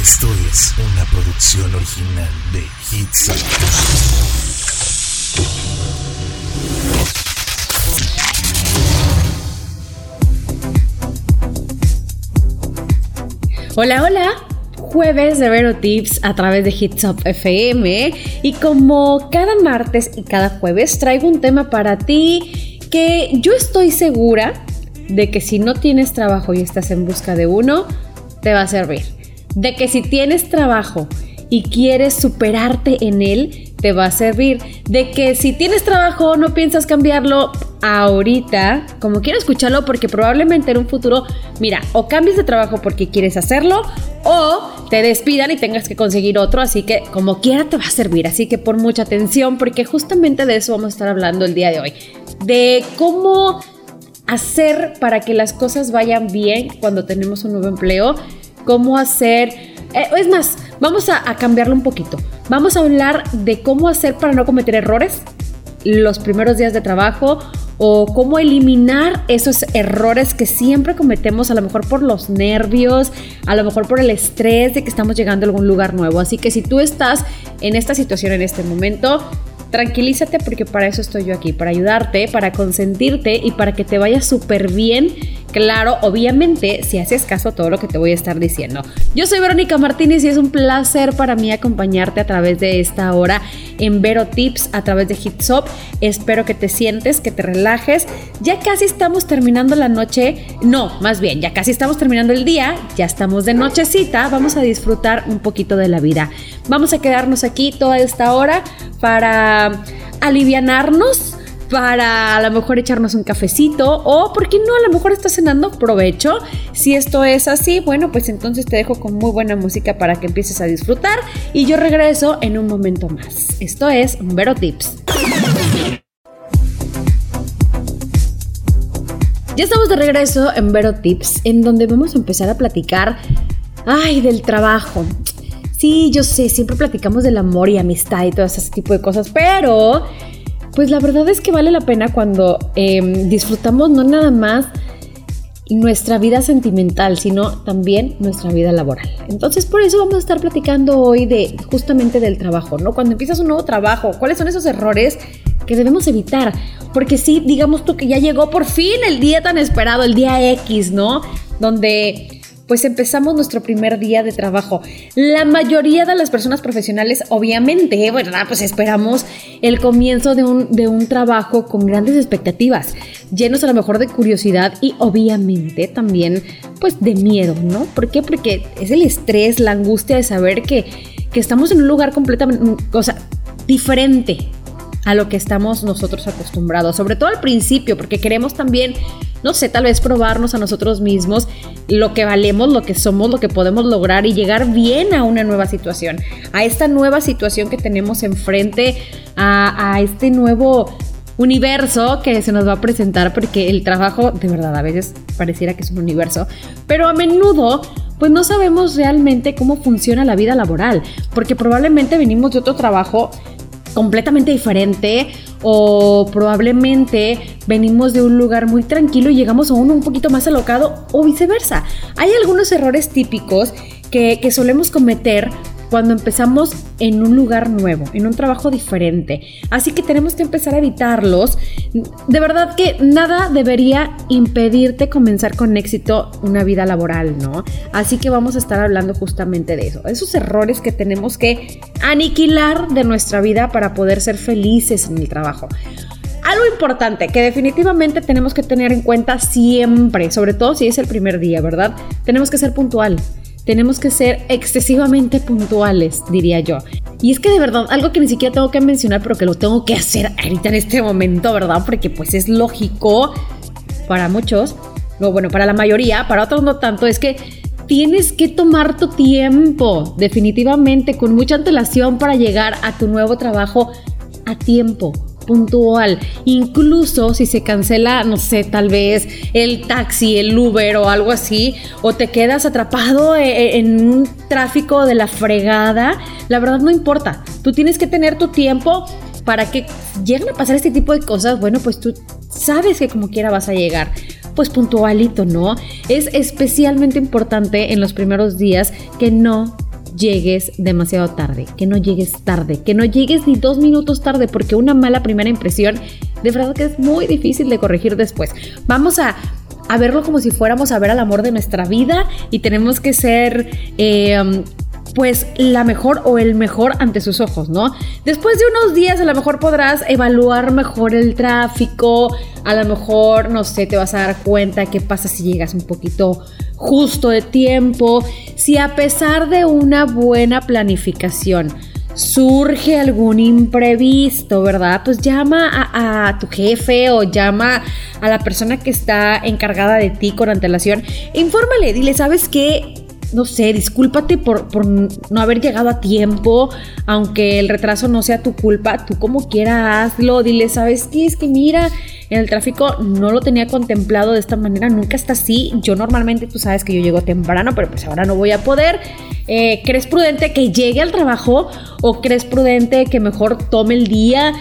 Esto es una producción original de Hits. Hola, hola. Jueves de Vero Tips a través de Hits Up FM y como cada martes y cada jueves traigo un tema para ti que yo estoy segura de que si no tienes trabajo y estás en busca de uno, te va a servir. De que si tienes trabajo y quieres superarte en él, te va a servir. De que si tienes trabajo no piensas cambiarlo ahorita, como quiero escucharlo, porque probablemente en un futuro, mira, o cambies de trabajo porque quieres hacerlo, o te despidan y tengas que conseguir otro, así que como quiera te va a servir. Así que por mucha atención, porque justamente de eso vamos a estar hablando el día de hoy. De cómo hacer para que las cosas vayan bien cuando tenemos un nuevo empleo, cómo hacer... Eh, es más, vamos a, a cambiarlo un poquito. Vamos a hablar de cómo hacer para no cometer errores los primeros días de trabajo o cómo eliminar esos errores que siempre cometemos, a lo mejor por los nervios, a lo mejor por el estrés de que estamos llegando a algún lugar nuevo. Así que si tú estás en esta situación en este momento, tranquilízate porque para eso estoy yo aquí, para ayudarte, para consentirte y para que te vaya súper bien. Claro, obviamente, si haces caso a todo lo que te voy a estar diciendo. Yo soy Verónica Martínez y es un placer para mí acompañarte a través de esta hora en Vero Tips, a través de Hitsop. Espero que te sientes, que te relajes. Ya casi estamos terminando la noche. No, más bien, ya casi estamos terminando el día. Ya estamos de nochecita. Vamos a disfrutar un poquito de la vida. Vamos a quedarnos aquí toda esta hora para alivianarnos, para a lo mejor echarnos un cafecito o, ¿por qué no? A lo mejor estás cenando, provecho. Si esto es así, bueno, pues entonces te dejo con muy buena música para que empieces a disfrutar y yo regreso en un momento más. Esto es Vero Tips. Ya estamos de regreso en Vero Tips, en donde vamos a empezar a platicar, ay, del trabajo. Sí, yo sé, siempre platicamos del amor y amistad y todo ese tipo de cosas, pero pues la verdad es que vale la pena cuando eh, disfrutamos no nada más nuestra vida sentimental, sino también nuestra vida laboral. Entonces, por eso vamos a estar platicando hoy de justamente del trabajo, ¿no? Cuando empiezas un nuevo trabajo, ¿cuáles son esos errores que debemos evitar? Porque sí, digamos tú que ya llegó por fin el día tan esperado, el día X, ¿no? Donde pues empezamos nuestro primer día de trabajo. La mayoría de las personas profesionales, obviamente, ¿verdad? Pues esperamos el comienzo de un, de un trabajo con grandes expectativas, llenos a lo mejor de curiosidad y obviamente también pues de miedo, ¿no? ¿Por qué? Porque es el estrés, la angustia de saber que, que estamos en un lugar completamente, o sea, diferente a lo que estamos nosotros acostumbrados, sobre todo al principio, porque queremos también, no sé, tal vez probarnos a nosotros mismos lo que valemos, lo que somos, lo que podemos lograr y llegar bien a una nueva situación, a esta nueva situación que tenemos enfrente, a, este nuevo universo que se nos va a presentar porque el trabajo de verdad a veces pareciera que es un universo, pero a menudo pues no sabemos realmente cómo funciona la vida laboral, porque probablemente venimos de otro trabajo completamente diferente o probablemente venimos de un lugar muy tranquilo y llegamos a uno un poquito más alocado o viceversa. Hay algunos errores típicos que, que solemos cometer cuando empezamos en un lugar nuevo, en un trabajo diferente. Así que tenemos que empezar a evitarlos. De verdad que nada debería impedirte comenzar con éxito una vida laboral, ¿no? Así que vamos a estar hablando justamente de eso. Esos errores que tenemos que aniquilar de nuestra vida para poder ser felices en el trabajo. Algo importante que definitivamente tenemos que tener en cuenta siempre, sobre todo si es el primer día, ¿verdad? Tenemos que ser puntual tenemos que ser excesivamente puntuales, diría yo. Y es que de verdad, algo que ni siquiera tengo que mencionar, pero que lo tengo que hacer ahorita en este momento, ¿verdad? Porque pues es lógico para muchos, no, bueno, para la mayoría, para otros no tanto, es que tienes que tomar tu tiempo, definitivamente, con mucha antelación para llegar a tu nuevo trabajo a tiempo puntual. Incluso si se cancela, no sé, tal vez el taxi, el Uber o algo así, o te quedas atrapado e, e, en un tráfico de la fregada, la verdad no importa. Tú tienes que tener tu tiempo para que lleguen a pasar este tipo de cosas. Bueno, pues tú sabes que como quiera vas a llegar pues puntualito, ¿no? Es especialmente importante en los primeros días que no llegues demasiado tarde, que no llegues tarde, que no llegues ni dos minutos tarde, porque una mala primera impresión de verdad que es muy difícil de corregir después. Vamos a a verlo como si fuéramos a ver al amor de nuestra vida y tenemos que ser eh, pues la mejor o el mejor ante sus ojos, ¿no? Después de unos días a lo mejor podrás evaluar mejor el tráfico, a lo mejor, no sé, te vas a dar cuenta qué pasa si llegas un poquito justo de tiempo, si a pesar de una buena planificación, surge algún imprevisto, ¿verdad? Pues llama a, tu jefe o llama a la persona que está encargada de ti con antelación. Infórmale, dile, ¿sabes qué? No sé, discúlpate por, por, no haber llegado a tiempo, aunque el retraso no sea tu culpa, tú como quieras hazlo, dile, ¿sabes qué? Es que mira, en el tráfico no lo tenía contemplado de esta manera, nunca está así, yo normalmente tú sabes que yo llego temprano, pero pues ahora no voy a poder. Eh, ¿Crees prudente que llegue al trabajo o crees prudente que mejor tome el día?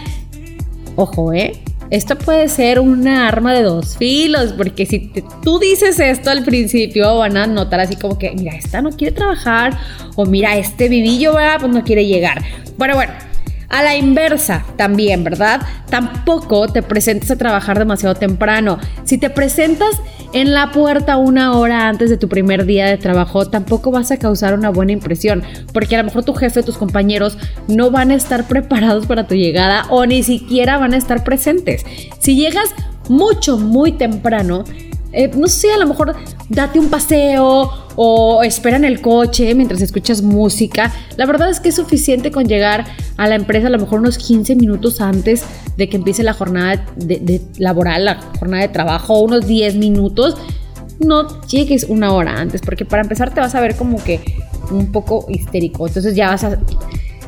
Ojo, ¿eh? Esto puede ser una arma de dos filos, porque si tú dices esto al principio, van a notar así como que, mira, esta no quiere trabajar, o mira, este vivillo, pues no quiere llegar. Bueno, bueno, a la inversa también, ¿verdad? Tampoco te presentes a trabajar demasiado temprano. Si te presentas en la puerta una hora antes de tu primer día de trabajo, tampoco vas a causar una buena impresión, porque a lo mejor tu jefe, tus compañeros no van a estar preparados para tu llegada o ni siquiera van a estar presentes. Si llegas mucho, muy temprano, eh, no sé, a lo mejor date un paseo o espera en el coche mientras escuchas música. La verdad es que es suficiente con llegar a la empresa a lo mejor unos 15 minutos antes de que empiece la jornada de, laboral, la jornada de trabajo, unos 10 minutos. No llegues una hora antes, porque para empezar te vas a ver como que un poco histérico. Entonces ya vas a...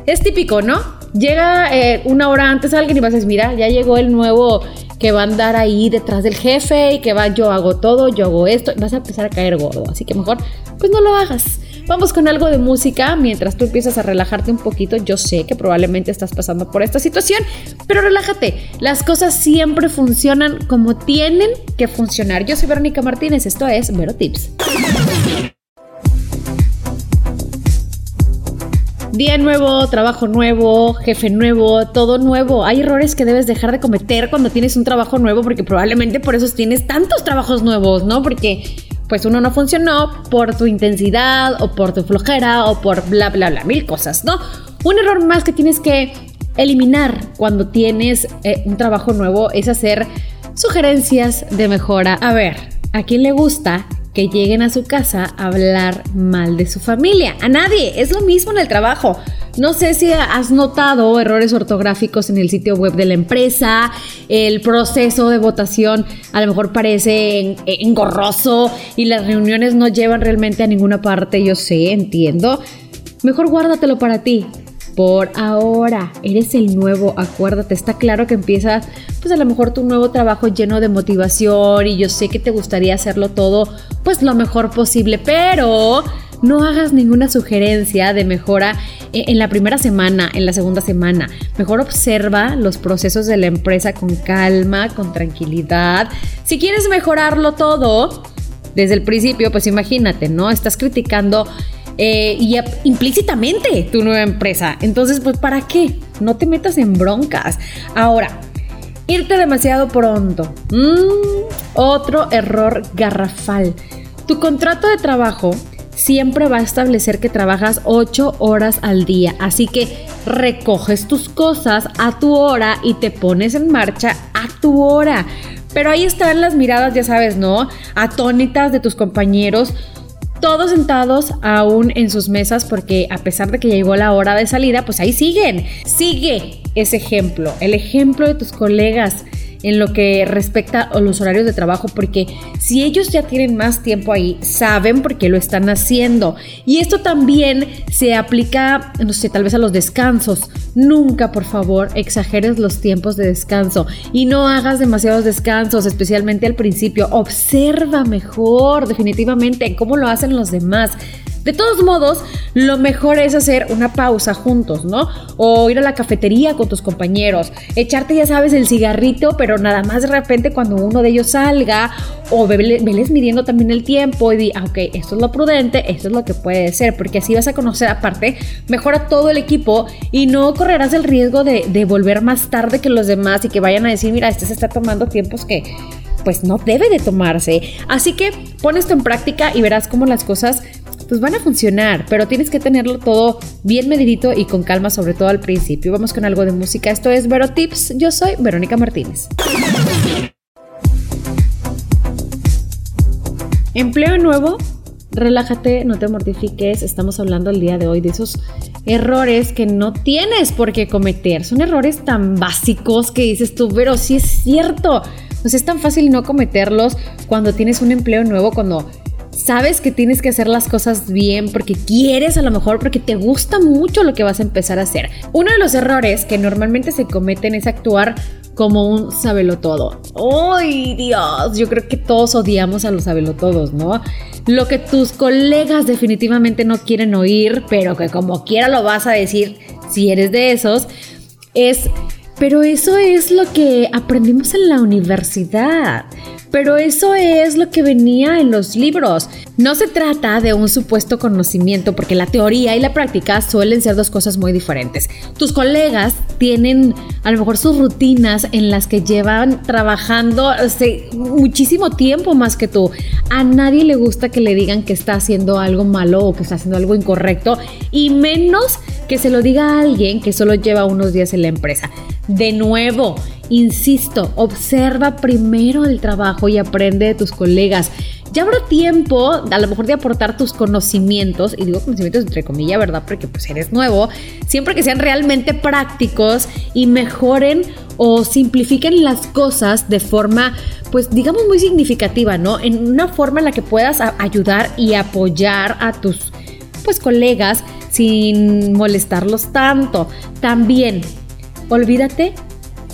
Es típico, ¿no? Llega eh, una hora antes alguien y vas a decir, mira, ya llegó el nuevo que va a andar ahí detrás del jefe y que va, yo hago todo, yo hago esto, vas a empezar a caer gordo. Así que mejor, pues no lo hagas. Vamos con algo de música mientras tú empiezas a relajarte un poquito. Yo sé que probablemente estás pasando por esta situación, pero relájate. Las cosas siempre funcionan como tienen que funcionar. Yo soy Verónica Martínez, esto es Vero Tips. Día nuevo, trabajo nuevo, jefe nuevo, todo nuevo. Hay errores que debes dejar de cometer cuando tienes un trabajo nuevo porque probablemente por eso tienes tantos trabajos nuevos, ¿no? Porque pues uno no funcionó por tu intensidad o por tu flojera o por bla, bla, bla, mil cosas, ¿no? Un error más que tienes que eliminar cuando tienes eh, un trabajo nuevo es hacer sugerencias de mejora. A ver, ¿a quién le gusta que lleguen a su casa a hablar mal de su familia. A nadie. Es lo mismo en el trabajo. No sé si has notado errores ortográficos en el sitio web de la empresa, el proceso de votación a lo mejor parece engorroso y las reuniones no llevan realmente a ninguna parte, yo sé, entiendo. Mejor guárdatelo para ti por ahora. Eres el nuevo, acuérdate, está claro que empiezas pues a lo mejor tu nuevo trabajo lleno de motivación y yo sé que te gustaría hacerlo todo pues lo mejor posible, pero no hagas ninguna sugerencia de mejora en la primera semana, en la segunda semana. Mejor observa los procesos de la empresa con calma, con tranquilidad. Si quieres mejorarlo todo desde el principio, pues imagínate, ¿no? Estás criticando eh, y implícitamente tu nueva empresa. Entonces, pues, ¿para qué? No te metas en broncas. Ahora, irte demasiado pronto. Mm, otro error garrafal. Tu contrato de trabajo siempre va a establecer que trabajas 8 horas al día. Así que recoges tus cosas a tu hora y te pones en marcha a tu hora. Pero ahí están las miradas, ya sabes, ¿no? Atónitas de tus compañeros todos sentados aún en sus mesas porque a pesar de que llegó la hora de salida, pues ahí siguen. Sigue ese ejemplo, el ejemplo de tus colegas en lo que respecta a los horarios de trabajo, porque si ellos ya tienen más tiempo ahí, saben por qué lo están haciendo. Y esto también se aplica, no sé, tal vez a los descansos. Nunca, por favor, exageres los tiempos de descanso y no hagas demasiados descansos, especialmente al principio. Observa mejor, definitivamente, cómo lo hacen los demás. De todos modos, lo mejor es hacer una pausa juntos, ¿no? O ir a la cafetería con tus compañeros, echarte, ya sabes, el cigarrito, pero nada más de repente cuando uno de ellos salga, o veles midiendo también el tiempo y di, ah, ok, esto es lo prudente, esto es lo que puede ser, porque así vas a conocer aparte mejor a todo el equipo y no correrás el riesgo de, de volver más tarde que los demás y que vayan a decir, mira, este se está tomando tiempos que pues no debe de tomarse. Así que pon esto en práctica y verás cómo las cosas pues van a funcionar, pero tienes que tenerlo todo bien medidito y con calma, sobre todo al principio. Vamos con algo de música. Esto es Vero Tips. Yo soy Verónica Martínez. Empleo nuevo. Relájate, no te mortifiques. Estamos hablando el día de hoy de esos errores que no tienes por qué cometer. Son errores tan básicos que dices tú, pero sí es cierto. Pues es tan fácil no cometerlos cuando tienes un empleo nuevo, cuando sabes que tienes que hacer las cosas bien porque quieres a lo mejor, porque te gusta mucho lo que vas a empezar a hacer. Uno de los errores que normalmente se cometen es actuar como un sabelotodo. ¡Ay, Dios! Yo creo que todos odiamos a los sabelotodos, ¿no? Lo que tus colegas definitivamente no quieren oír, pero que como quiera lo vas a decir si eres de esos, es pero eso es lo que aprendimos en la universidad. Pero eso es lo que venía en los libros. No se trata de un supuesto conocimiento porque la teoría y la práctica suelen ser dos cosas muy diferentes. Tus colegas tienen a lo mejor sus rutinas en las que llevan trabajando muchísimo tiempo más que tú. A nadie le gusta que le digan que está haciendo algo malo o que está haciendo algo incorrecto y menos que se lo diga a alguien que solo lleva unos días en la empresa. De nuevo, insisto, observa primero el trabajo y aprende de tus colegas. Ya habrá tiempo, a lo mejor, de aportar tus conocimientos, y digo conocimientos entre comillas, ¿verdad? Porque pues eres nuevo, siempre que sean realmente prácticos y mejoren o simplifiquen las cosas de forma, pues digamos, muy significativa, ¿no? En una forma en la que puedas ayudar y apoyar a tus, pues, colegas sin molestarlos tanto. También Olvídate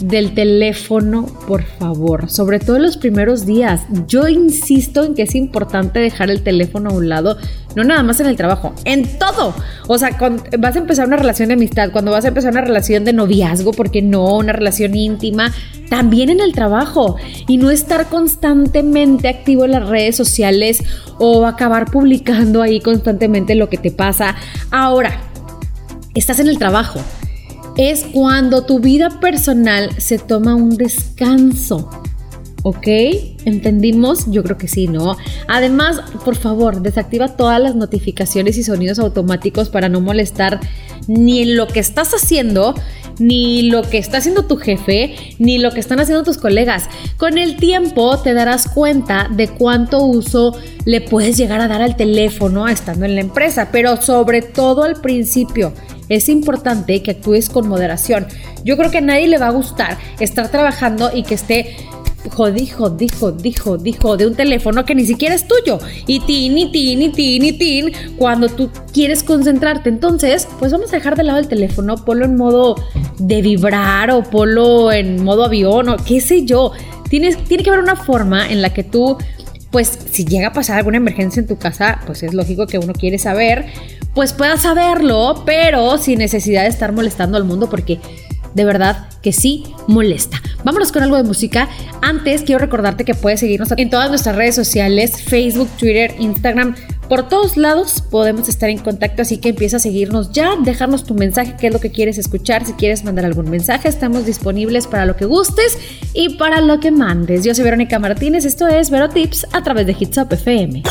del teléfono, por favor, sobre todo en los primeros días. Yo insisto en que es importante dejar el teléfono a un lado, no nada más en el trabajo, en todo. O sea, vas a empezar una relación de amistad, cuando vas a empezar una relación de noviazgo, porque no, una relación íntima, también en el trabajo. Y no estar constantemente activo en las redes sociales o acabar publicando ahí constantemente lo que te pasa. Ahora, estás en el trabajo es cuando tu vida personal se toma un descanso. ¿Ok? ¿Entendimos? Yo creo que sí, ¿no? Además, por favor, desactiva todas las notificaciones y sonidos automáticos para no molestar ni en lo que estás haciendo, ni lo que está haciendo tu jefe, ni lo que están haciendo tus colegas. Con el tiempo te darás cuenta de cuánto uso le puedes llegar a dar al teléfono estando en la empresa, pero sobre todo al principio es importante que actúes con moderación. Yo creo que a nadie le va a gustar estar trabajando y que esté dijo, dijo, dijo, dijo de un teléfono que ni siquiera es tuyo. Y tin, y tin, y tin, y tin, cuando tú quieres concentrarte. Entonces, pues vamos a dejar de lado el teléfono, ponlo en modo de vibrar o ponlo en modo avión o qué sé yo. Tienes, tiene que haber una forma en la que tú, pues si llega a pasar alguna emergencia en tu casa, pues es lógico que uno quiere saber pues puedas saberlo, pero sin necesidad de estar molestando al mundo porque de verdad que sí molesta. Vámonos con algo de música. Antes quiero recordarte que puedes seguirnos en todas nuestras redes sociales, Facebook, Twitter, Instagram. Por todos lados podemos estar en contacto, así que empieza a seguirnos ya, dejarnos tu mensaje, qué es lo que quieres escuchar, si quieres mandar algún mensaje, estamos disponibles para lo que gustes y para lo que mandes. Yo soy Verónica Martínez, esto es Vero Tips a través de Hits Up FM.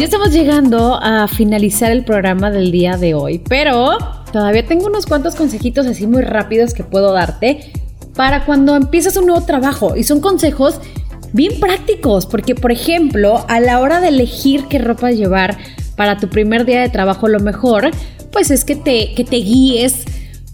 Ya estamos llegando a finalizar el programa del día de hoy, pero todavía tengo unos cuantos consejitos así muy rápidos que puedo darte para cuando empiezas un nuevo trabajo. Y son consejos bien prácticos, porque por ejemplo, a la hora de elegir qué ropa llevar para tu primer día de trabajo, lo mejor, pues es que te, que te guíes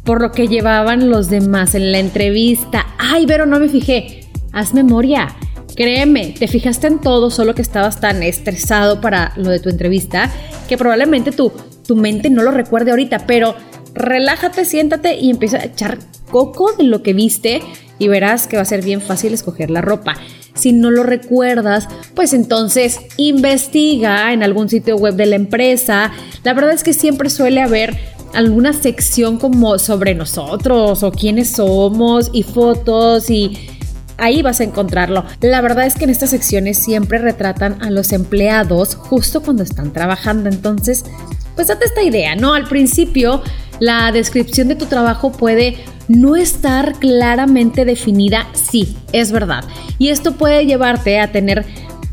por lo que llevaban los demás en la entrevista. Ay, pero no me fijé. Haz memoria. Créeme, te fijaste en todo, solo que estabas tan estresado para lo de tu entrevista que probablemente tu, tu mente no lo recuerde ahorita, pero relájate, siéntate y empieza a echar coco de lo que viste y verás que va a ser bien fácil escoger la ropa. Si no lo recuerdas, pues entonces investiga en algún sitio web de la empresa. La verdad es que siempre suele haber alguna sección como sobre nosotros o quiénes somos y fotos y ahí vas a encontrarlo. La verdad es que en estas secciones siempre retratan a los empleados justo cuando están trabajando. Entonces, pues date esta idea, ¿no? Al principio, la descripción de tu trabajo puede no estar claramente definida, sí, es verdad. Y esto puede llevarte a tener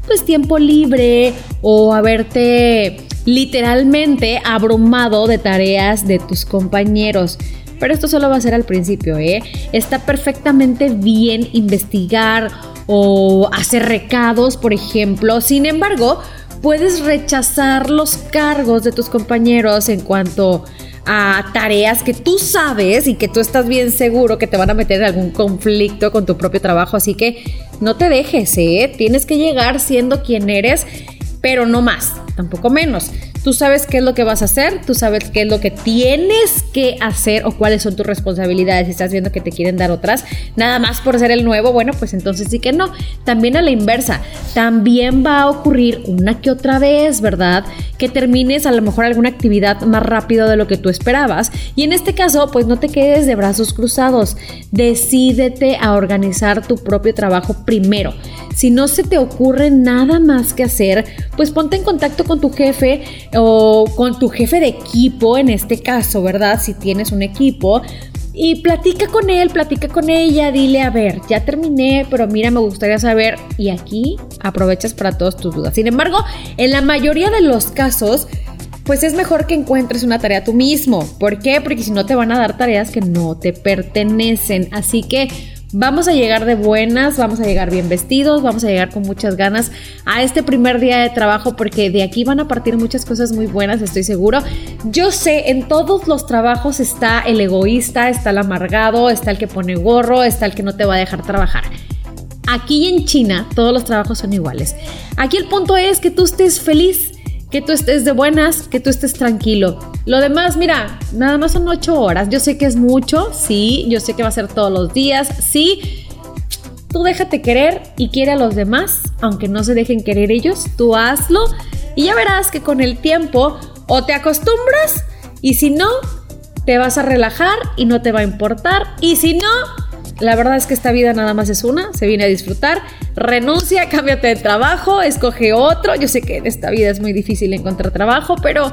pues tiempo libre o a verte literalmente abrumado de tareas de tus compañeros. Pero esto solo va a ser al principio, ¿eh? Está perfectamente bien investigar o hacer recados, por ejemplo. Sin embargo, puedes rechazar los cargos de tus compañeros en cuanto a tareas que tú sabes y que tú estás bien seguro que te van a meter en algún conflicto con tu propio trabajo. Así que no te dejes, ¿eh? Tienes que llegar siendo quien eres, pero no más, tampoco menos. Tú sabes qué es lo que vas a hacer, tú sabes qué es lo que tienes que hacer o cuáles son tus responsabilidades. Si estás viendo que te quieren dar otras, nada más por ser el nuevo, bueno, pues entonces sí que no. También a la inversa, también va a ocurrir una que otra vez, ¿verdad? Que termines a lo mejor alguna actividad más rápido de lo que tú esperabas. Y en este caso, pues no te quedes de brazos cruzados. Decídete a organizar tu propio trabajo primero. Si no se te ocurre nada más que hacer, pues ponte en contacto con tu jefe o con tu jefe de equipo, en este caso, ¿verdad? Si tienes un equipo. Y platica con él, platica con ella, dile, a ver, ya terminé, pero mira, me gustaría saber. Y aquí aprovechas para todas tus dudas. Sin embargo, en la mayoría de los casos, pues es mejor que encuentres una tarea tú mismo. ¿Por qué? Porque si no te van a dar tareas que no te pertenecen. Así que Vamos a llegar de buenas, vamos a llegar bien vestidos, vamos a llegar con muchas ganas a este primer día de trabajo porque de aquí van a partir muchas cosas muy buenas, estoy seguro. Yo sé, en todos los trabajos está el egoísta, está el amargado, está el que pone gorro, está el que no te va a dejar trabajar. Aquí en China todos los trabajos son iguales. Aquí el punto es que tú estés feliz que tú estés de buenas, que tú estés tranquilo. Lo demás, mira, nada más son ocho horas. Yo sé que es mucho, sí, yo sé que va a ser todos los días, sí. Tú déjate querer y quiere a los demás, aunque no se dejen querer ellos, tú hazlo y ya verás que con el tiempo o te acostumbras y si no, te vas a relajar y no te va a importar y si no, la verdad es que esta vida nada más es una, se viene a disfrutar. Renuncia, cámbiate de trabajo, escoge otro. Yo sé que en esta vida es muy difícil encontrar trabajo, pero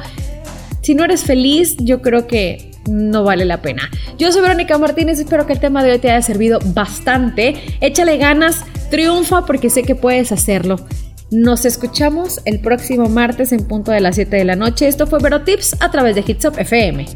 si no eres feliz, yo creo que no vale la pena. Yo soy Verónica Martínez, espero que el tema de hoy te haya servido bastante. Échale ganas, triunfa porque sé que puedes hacerlo. Nos escuchamos el próximo martes en punto de las 7 de la noche. Esto fue Vero Tips a través de Hitsop FM.